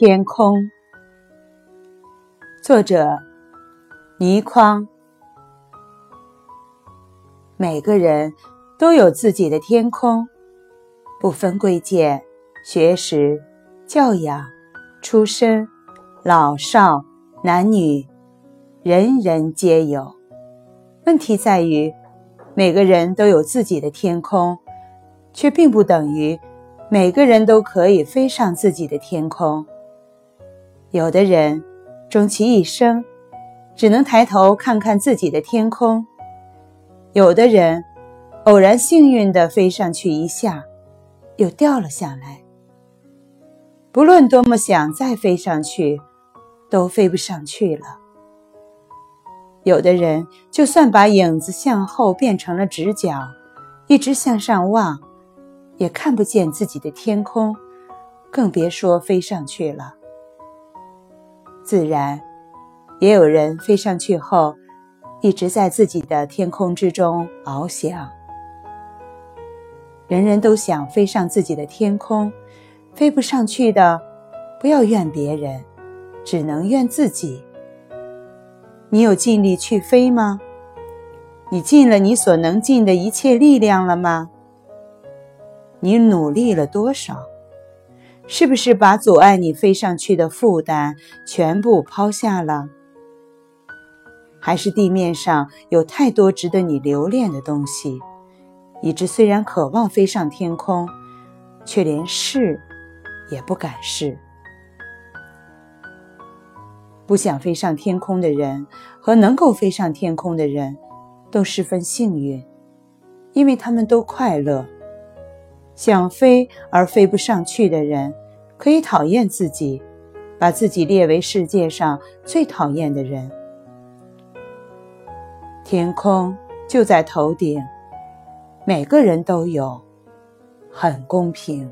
天空，作者倪匡。每个人都有自己的天空，不分贵贱、学识、教养、出身、老少、男女，人人皆有。问题在于，每个人都有自己的天空，却并不等于每个人都可以飞上自己的天空。有的人终其一生，只能抬头看看自己的天空；有的人偶然幸运地飞上去一下，又掉了下来。不论多么想再飞上去，都飞不上去了。有的人就算把影子向后变成了直角，一直向上望，也看不见自己的天空，更别说飞上去了。自然，也有人飞上去后，一直在自己的天空之中翱翔。人人都想飞上自己的天空，飞不上去的，不要怨别人，只能怨自己。你有尽力去飞吗？你尽了你所能尽的一切力量了吗？你努力了多少？是不是把阻碍你飞上去的负担全部抛下了？还是地面上有太多值得你留恋的东西，以致虽然渴望飞上天空，却连试也不敢试？不想飞上天空的人和能够飞上天空的人，都十分幸运，因为他们都快乐。想飞而飞不上去的人，可以讨厌自己，把自己列为世界上最讨厌的人。天空就在头顶，每个人都有，很公平。